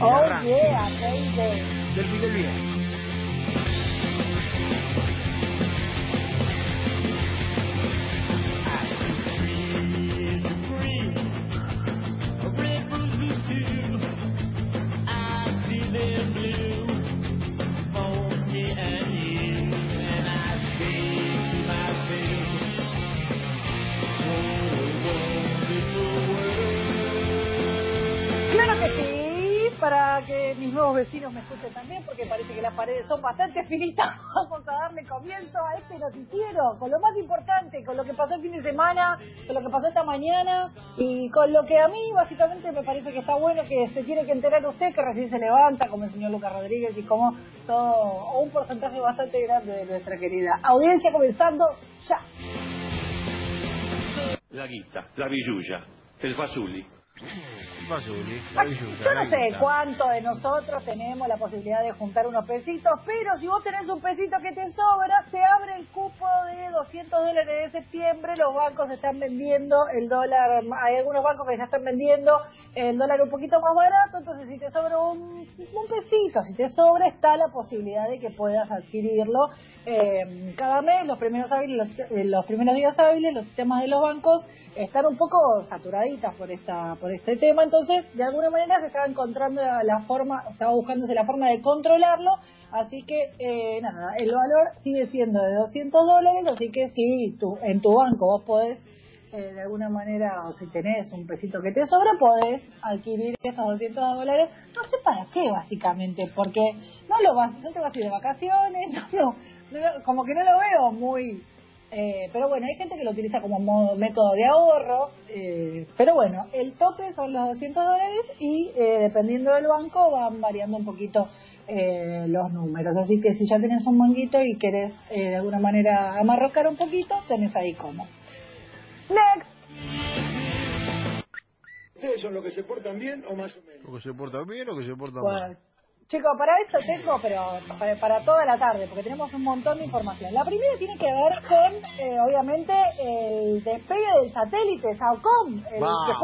Oh, yeah, baby. del. Claro que sí, para que mis nuevos vecinos me escuchen también, porque parece que las paredes son bastante finitas. Vamos a darle comienzo a este noticiero, con lo más importante, con lo que pasó el fin de semana, con lo que pasó esta mañana y con lo que a mí básicamente me parece que está bueno que se tiene que enterar usted que recién se levanta, como el señor Lucas Rodríguez y como todo, un porcentaje bastante grande de nuestra querida audiencia comenzando ya. La guita, la billulla, el fasuli. Yo no sé cuánto de nosotros tenemos la posibilidad de juntar unos pesitos, pero si vos tenés un pesito que te sobra, se abre el cupo de 200 dólares de septiembre. Los bancos están vendiendo el dólar, hay algunos bancos que ya están vendiendo el dólar un poquito más barato, entonces si te sobra un, un pesito, si te sobra, está la posibilidad de que puedas adquirirlo eh, cada mes. Los primeros, hábiles, los, eh, los primeros días hábiles, los sistemas de los bancos están un poco saturaditas por esta por este tema, entonces de alguna manera se estaba encontrando la, forma, estaba buscándose la forma de controlarlo, así que eh, nada, el valor sigue siendo de 200 dólares, así que si tu, en tu banco vos podés eh, de alguna manera, o si tenés un pesito que te sobra, podés adquirir esos 200 dólares, no sé para qué básicamente, porque no lo vas, no te vas a ir de vacaciones, no, no, como que no lo veo muy eh, pero bueno, hay gente que lo utiliza como modo- método de ahorro, eh, pero bueno, el tope son los 200 dólares y eh, dependiendo del banco van variando un poquito eh, los números. Así que si ya tenés un manguito y querés eh, de alguna manera amarrocar un poquito, tenés ahí como. Next. ¿Ustedes son los que se portan bien o más o menos? O que se porta bien o que se porta Bueno, mal. Chicos, para esto tengo, pero para, para toda la tarde, porque tenemos un montón de información. La primera tiene que ver con, eh, obviamente, el despegue del satélite Saucom, el que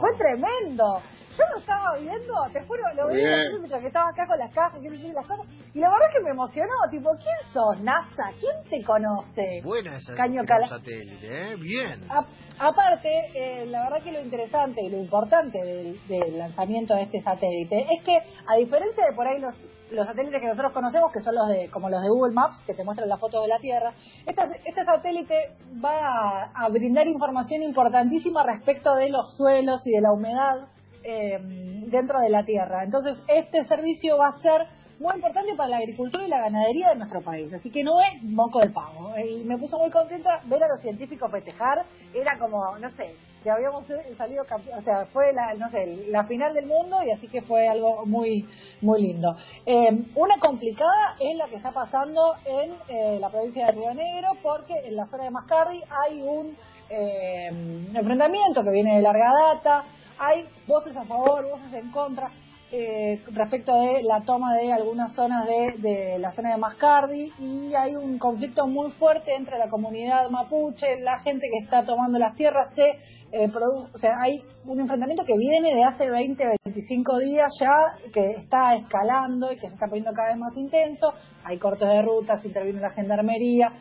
fue tremendo. Yo lo estaba viendo, te juro, lo vi Bien. mientras que estaba acá con las cajas, que las cosas, y la verdad que me emocionó, tipo, ¿quién sos, NASA? ¿Quién te conoce? Buena esa Caño cala- satélite, ¿eh? Bien. A- aparte, eh, la verdad que lo interesante y lo importante del, del lanzamiento de este satélite es que, a diferencia de por ahí los, los satélites que nosotros conocemos, que son los de como los de Google Maps, que te muestran las fotos de la Tierra, esta- este satélite va a, a brindar información importantísima respecto de los suelos y de la humedad eh, dentro de la Tierra. Entonces, este servicio va a ser muy importante para la agricultura y la ganadería de nuestro país. Así que no es moco del pavo. Eh, Y me puso muy contenta ver a los científicos festejar. Era como, no sé, que habíamos salido, o sea, fue la, no sé, la final del mundo y así que fue algo muy, muy lindo. Eh, una complicada es la que está pasando en eh, la provincia de Río Negro porque en la zona de Mascardi hay un eh, enfrentamiento que viene de larga data, hay voces a favor, voces en contra eh, respecto de la toma de algunas zonas de, de la zona de Mascardi y hay un conflicto muy fuerte entre la comunidad mapuche, la gente que está tomando las tierras, se, eh, produ- o sea, hay un enfrentamiento que viene de hace 20, 25 días ya, que está escalando y que se está poniendo cada vez más intenso, hay cortes de rutas, interviene la gendarmería,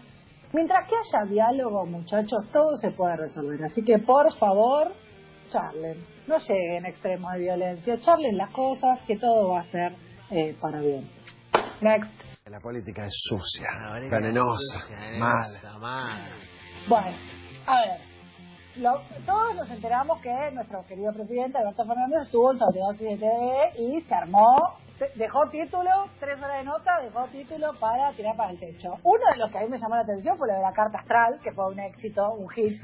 Mientras que haya diálogo, muchachos, todo se puede resolver. Así que, por favor, charlen. No lleguen a extremos de violencia. Charlen las cosas, que todo va a ser eh, para bien. Next. La política es sucia, venenosa, venenosa, mala. mala. Bueno, a ver. Lo- todos nos enteramos que nuestro querido presidente Alberto Fernández estuvo en sobredosis de TV y se armó, dejó título, tres horas de nota, dejó título para tirar para el techo. Uno de los que a mí me llamó la atención fue lo de la carta astral, que fue un éxito, un hit.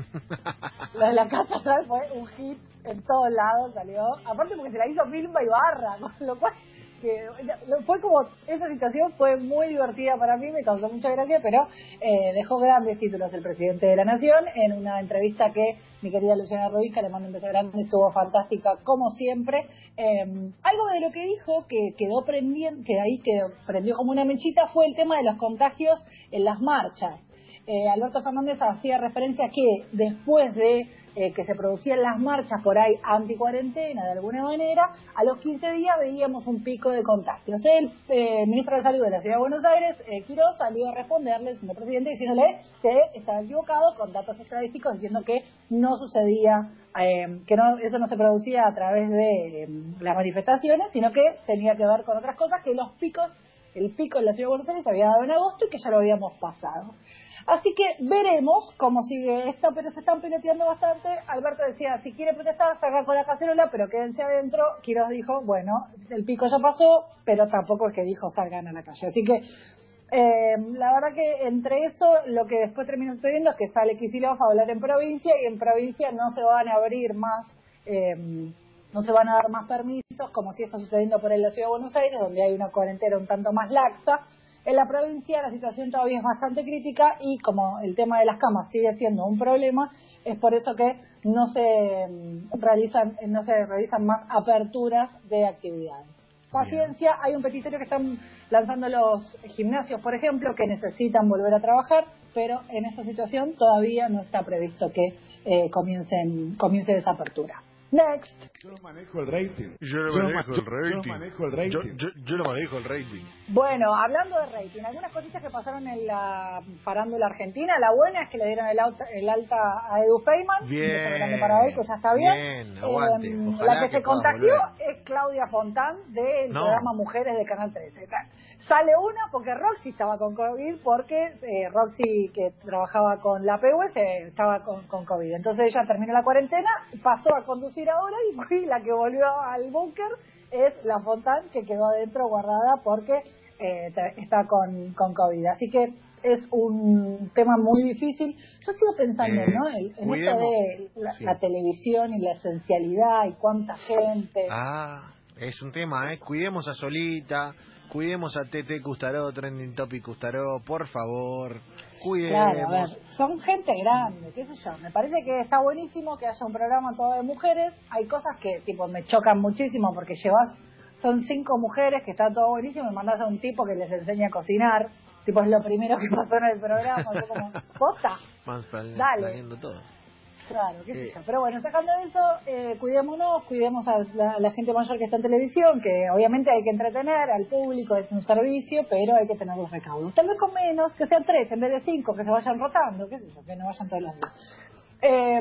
lo de la carta astral fue un hit en todos lados, salió. Aparte porque se la hizo Vilma Ibarra, con lo cual fue como esa situación fue muy divertida para mí me causó mucha gracia pero eh, dejó grandes títulos el presidente de la nación en una entrevista que mi querida Luciana que le mando un beso grande estuvo fantástica como siempre. Eh, algo de lo que dijo que quedó prendiendo que ahí quedó, prendió como una mechita fue el tema de los contagios en las marchas. Eh, Alberto Fernández hacía referencia a que después de eh, que se producían las marchas por ahí anti-cuarentena de alguna manera, a los 15 días veíamos un pico de contagios. El eh, ministro de Salud de la Ciudad de Buenos Aires, eh, Quiroz, salió a responderle, señor presidente, diciéndole que estaba equivocado con datos estadísticos diciendo que no sucedía, eh, que no, eso no se producía a través de eh, las manifestaciones, sino que tenía que ver con otras cosas, que los picos, el pico en la Ciudad de Buenos Aires se había dado en agosto y que ya lo habíamos pasado. Así que veremos cómo sigue esto, pero se están peloteando bastante. Alberto decía, si quiere protestar, salga con la cacerola, pero quédense adentro. Quiroz dijo, bueno, el pico ya pasó, pero tampoco es que dijo salgan a la calle. Así que eh, la verdad que entre eso, lo que después termina sucediendo es que sale Kicillof a hablar en provincia y en provincia no se van a abrir más, eh, no se van a dar más permisos, como si está sucediendo por ahí en la Ciudad de Buenos Aires, donde hay una cuarentena un tanto más laxa. En la provincia la situación todavía es bastante crítica y como el tema de las camas sigue siendo un problema, es por eso que no se mm, realizan, no se realizan más aperturas de actividades. Paciencia, hay un petitorio que están lanzando los gimnasios, por ejemplo, que necesitan volver a trabajar, pero en esta situación todavía no está previsto que eh, comiencen, comience esa apertura. Next. Yo manejo el rating. Yo lo Yo manejo ma- el rating. yo manejo el rating. Yo, yo- yo lo manejo el rating. Bueno, hablando de rating, algunas cositas que pasaron en la farándula argentina. La buena es que le dieron el, auta- el alta a Edu Feynman. Bien. para él, que ya está bien. Bien, aguante. Eh, Ojalá la que, que se contagió volver. es Claudia Fontán del No. programa Mujeres de Canal 13. Sale una porque Roxy estaba con COVID, porque eh, Roxy, que trabajaba con la PUS, eh, estaba con, con COVID. Entonces ella terminó la cuarentena, pasó a conducir ahora y la que volvió al búnker es la Fontán que quedó adentro guardada porque eh, está con, con COVID. Así que es un tema muy difícil. Yo sigo pensando, Eh, ¿no? En, en esto de la, Sí. la televisión y la esencialidad y cuánta gente. Ah, es un tema, ¿eh? Cuidemos a Solita, cuidemos a TT Custaró, Trending Topic Custaró, por favor. Cuidemos. Claro, a ver, son gente grande, qué sé yo. Me parece que está buenísimo que haya un programa todo de mujeres. Hay cosas que, tipo, me chocan muchísimo porque llevas, son cinco mujeres que está todo buenísimo y mandas a un tipo que les enseña a cocinar. Tipo, es lo primero que pasó en el programa. Yo como, posta. Dale. todo. Claro, qué sé Eh. yo. Pero bueno, sacando eso, eh, cuidémonos, cuidemos a la, a la gente mayor que está en televisión, que obviamente hay que entretener al público, es un servicio, pero hay que tener los recaudos. Tal vez con menos, que sean tres en vez de cinco, que se vayan rotando, qué sé yo, que no vayan todos los días. Eh,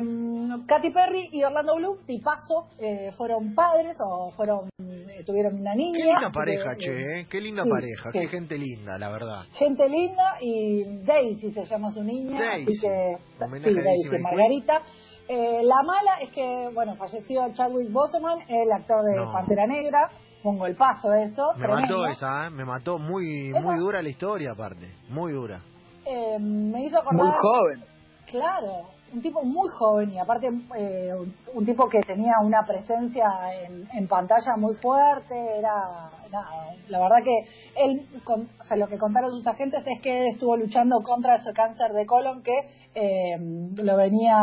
Katy Perry y Orlando Bloom, tipazo, eh, fueron padres o fueron eh, tuvieron una niña. Qué linda pareja, que, che, eh. Qué linda sí, pareja, sí. qué gente linda, la verdad. gente linda y Daisy se llama su niña, Daisy. así que Homenaje sí, Daisy Margarita. Eh, la mala es que, bueno, falleció Chadwick Boseman, el actor de No. Pantera Negra, pongo el paso de eso, Me tremendo. mató esa, ¿eh? Me mató muy, Esa- muy dura la historia aparte, muy dura. Eh, me hizo acordar... Muy joven. Claro, un tipo muy joven y aparte eh, un, tipo que tenía una presencia en, en pantalla muy fuerte, era nada, la verdad que él, con- o sea, lo que contaron sus agentes es que estuvo luchando contra ese cáncer de colon que eh, lo venía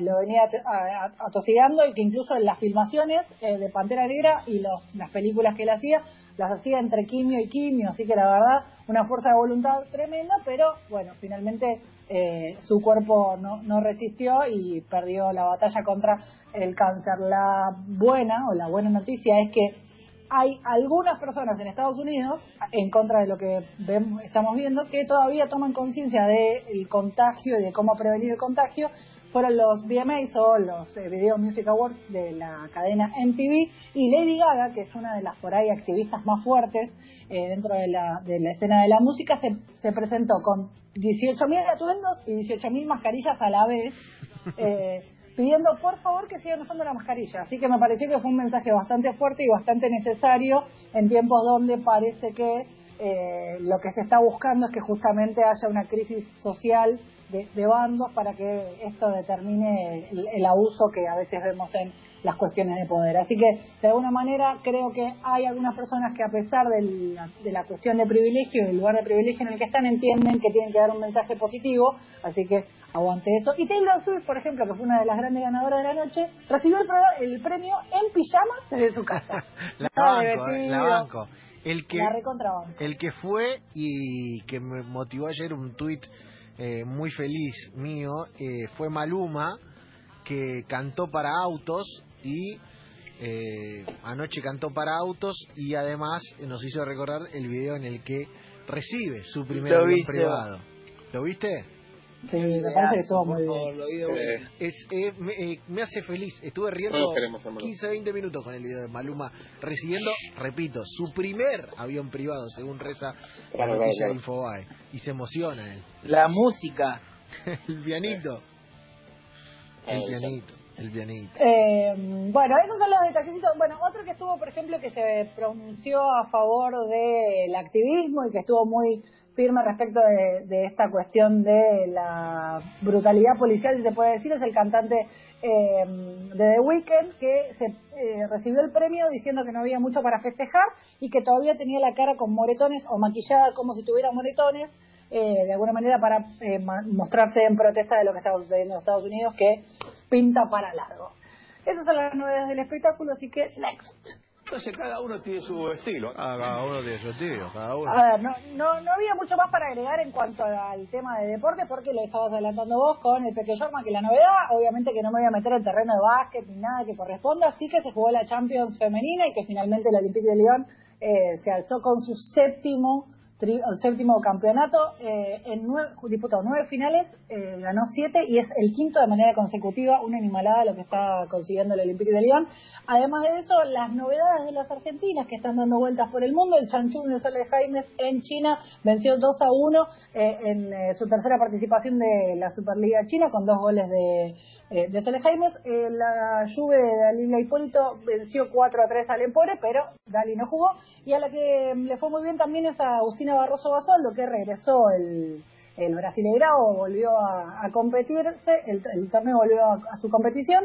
lo venía atosigando y que incluso en las filmaciones eh, de Pantera Negra y los, las películas que él hacía las hacía entre quimio y quimio, así que la verdad una fuerza de voluntad tremenda, pero bueno, finalmente eh, su cuerpo no, no resistió y perdió la batalla contra el cáncer. La buena o la buena noticia es que hay algunas personas en Estados Unidos, en contra de lo que vemos, estamos viendo, que todavía toman conciencia del contagio y de cómo prevenir el contagio. Fueron los VMAs o los eh, Video Music Awards de la cadena MTV y Lady Gaga, que es una de las por ahí activistas más fuertes eh, dentro de la, de la escena de la música, se, se presentó con 18.000 atuendos y 18.000 mascarillas a la vez, eh, pidiendo por favor que sigan usando la mascarilla. Así que me pareció que fue un mensaje bastante fuerte y bastante necesario en tiempos donde parece que eh, lo que se está buscando es que justamente haya una crisis social de, de bandos para que esto determine el, el abuso que a veces vemos en las cuestiones de poder. Así que, de alguna manera, creo que hay algunas personas que a pesar del- de la cuestión de privilegio, del lugar de privilegio en el que están, entienden que tienen que dar un mensaje positivo, así que aguante eso. Y Taylor Swift, por ejemplo, que fue una de las grandes ganadoras de la noche, recibió el, el premio en pijama desde su casa. La banco, eh, la banco. El que, la el que fue y que me motivó ayer un tuit eh, muy feliz mío eh, fue Maluma que cantó para autos y eh, anoche cantó para autos y además nos hizo recordar el video en el que recibe su primer avión vi, privado. ¿Lo viste? Sí, me parece que estuvo muy bien. Lo vi de vuelta. Es, eh, me, eh, me hace feliz. Estuve riendo Maluma. 15, 20 minutos con el video de Maluma recibiendo, repito, su primer avión privado, según reza la Claro, noticia claro, de Infobae. Y se emociona él. La música. el pianito. El pianito. El pianito. Eh, bueno, esos son los detallecitos. Bueno, otro que estuvo, por ejemplo, que se pronunció a favor del activismo y que estuvo muy firme respecto de, esta cuestión de la brutalidad policial, si se puede decir, es el cantante eh, de The Weeknd, que se eh, recibió el premio diciendo que no había mucho para festejar y que todavía tenía la cara con moretones o maquillada como si tuviera moretones, eh, de alguna manera para eh, mostrarse en protesta de lo que estaba sucediendo en Estados Unidos, que pinta para largo. Esas son las novedades del espectáculo, así que next. Entonces cada uno tiene su estilo. Ah, cada uno tiene su estilo, cada uno. A ver, no, no, no había mucho más para agregar en cuanto al tema de deporte, porque lo estabas adelantando vos con el Peque Jorma, que la novedad, obviamente que no me voy a meter en terreno de básquet ni nada que corresponda, así que se jugó la Champions femenina y que finalmente el Olympique de Lyon eh, se alzó con su séptimo tri- el séptimo campeonato, eh, nueve, disputó nueve finales, eh, ganó siete y es el quinto de manera consecutiva, una animalada lo que está consiguiendo el Olympique de Lyon. Además de eso, las novedades de las argentinas que están dando vueltas por el mundo, el Chanchún de Sole Jaimes en China venció 2 a 1 eh, en eh, su tercera participación de la Superliga China con dos goles de, eh, de. Eh, la Juve de Dalila Hipólito venció 4 a 3 al Empore, pero Dali no jugó. Y a la que mm, le fue muy bien también es a Agustina Barroso Basualdo, que regresó el, el Brasileirao, volvió a, competirse, el, el torneo volvió a, a su competición.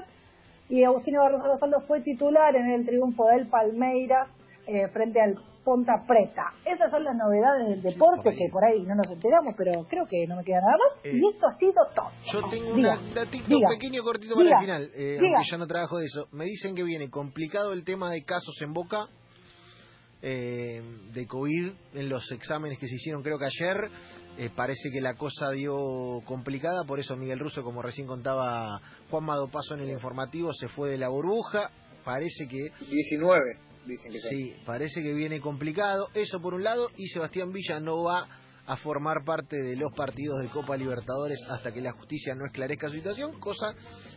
Y Agustina Barroso Basualdo fue titular en el triunfo del Palmeiras eh, frente al Ponta Preta. Esas son las novedades del deporte que por ahí no nos enteramos, pero creo que no me queda nada más. Eh, y esto ha sido todo. Yo tengo Diga, un datito diga, pequeño cortito diga, para el final, eh, aunque ya no trabajo de eso. Me dicen que viene complicado el tema de casos en Boca, eh, de COVID, en los exámenes que se hicieron creo que ayer. Eh, parece que la cosa dio complicada, por eso Miguel Russo, como recién contaba Juan Madopaso en el informativo, se fue de la burbuja. Parece que 19, dicen que Sí, parece que viene complicado. Eso por un lado, y Sebastián Villa no va a formar parte de los partidos de Copa Libertadores hasta que la justicia no esclarezca su situación, cosa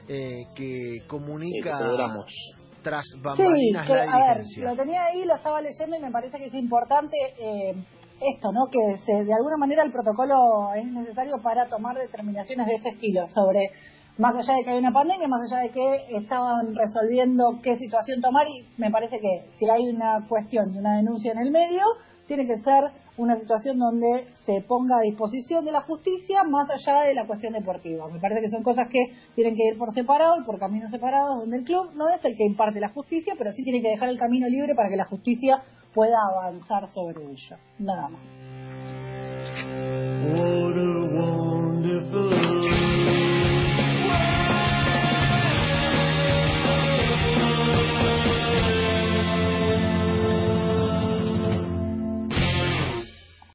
eh, que comunica Sí, que tras Sí, bambalinas que, la a ver, lo tenía ahí, lo estaba leyendo y me parece que es importante eh, esto, ¿no? Que se, de alguna manera el protocolo es necesario para tomar determinaciones de este estilo sobre más allá de que hay una pandemia, más allá de que estaban resolviendo qué situación tomar y me parece que si hay una cuestión y una denuncia en el medio, tiene que ser una situación donde se ponga a disposición de la justicia más allá de la cuestión deportiva. Me parece que son cosas que tienen que ir por separado, por caminos separados, donde el club no es el que imparte la justicia, pero sí tiene que dejar el camino libre para que la justicia pueda avanzar sobre ello. Nada más.